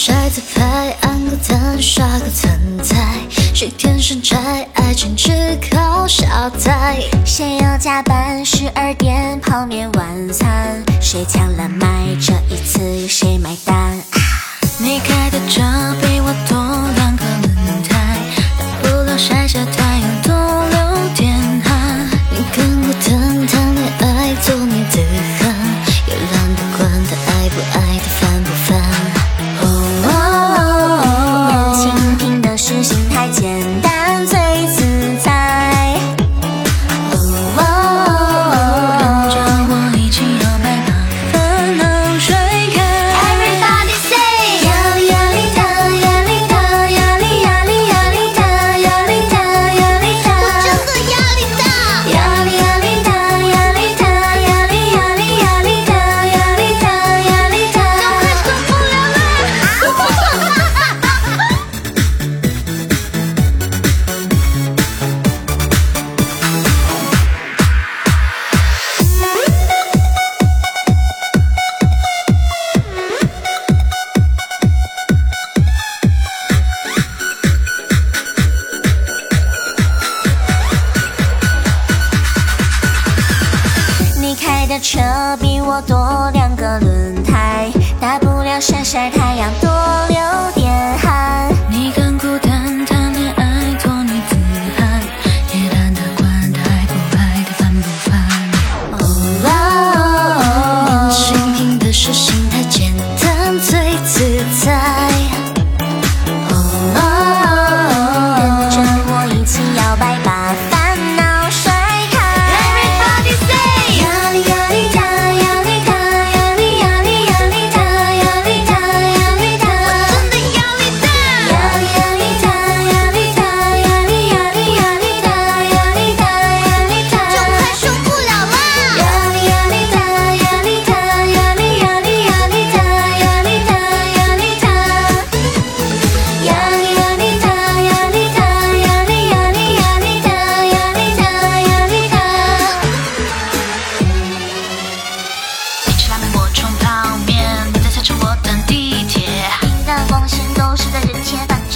谁在拍，按个赞，刷个存在，谁天生宅，爱情只靠下载。谁要加班，十二点泡面晚餐，谁抢了麦，这一次谁买单？啊、你看。车比我多两个轮胎大不了晒晒太阳多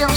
Dòng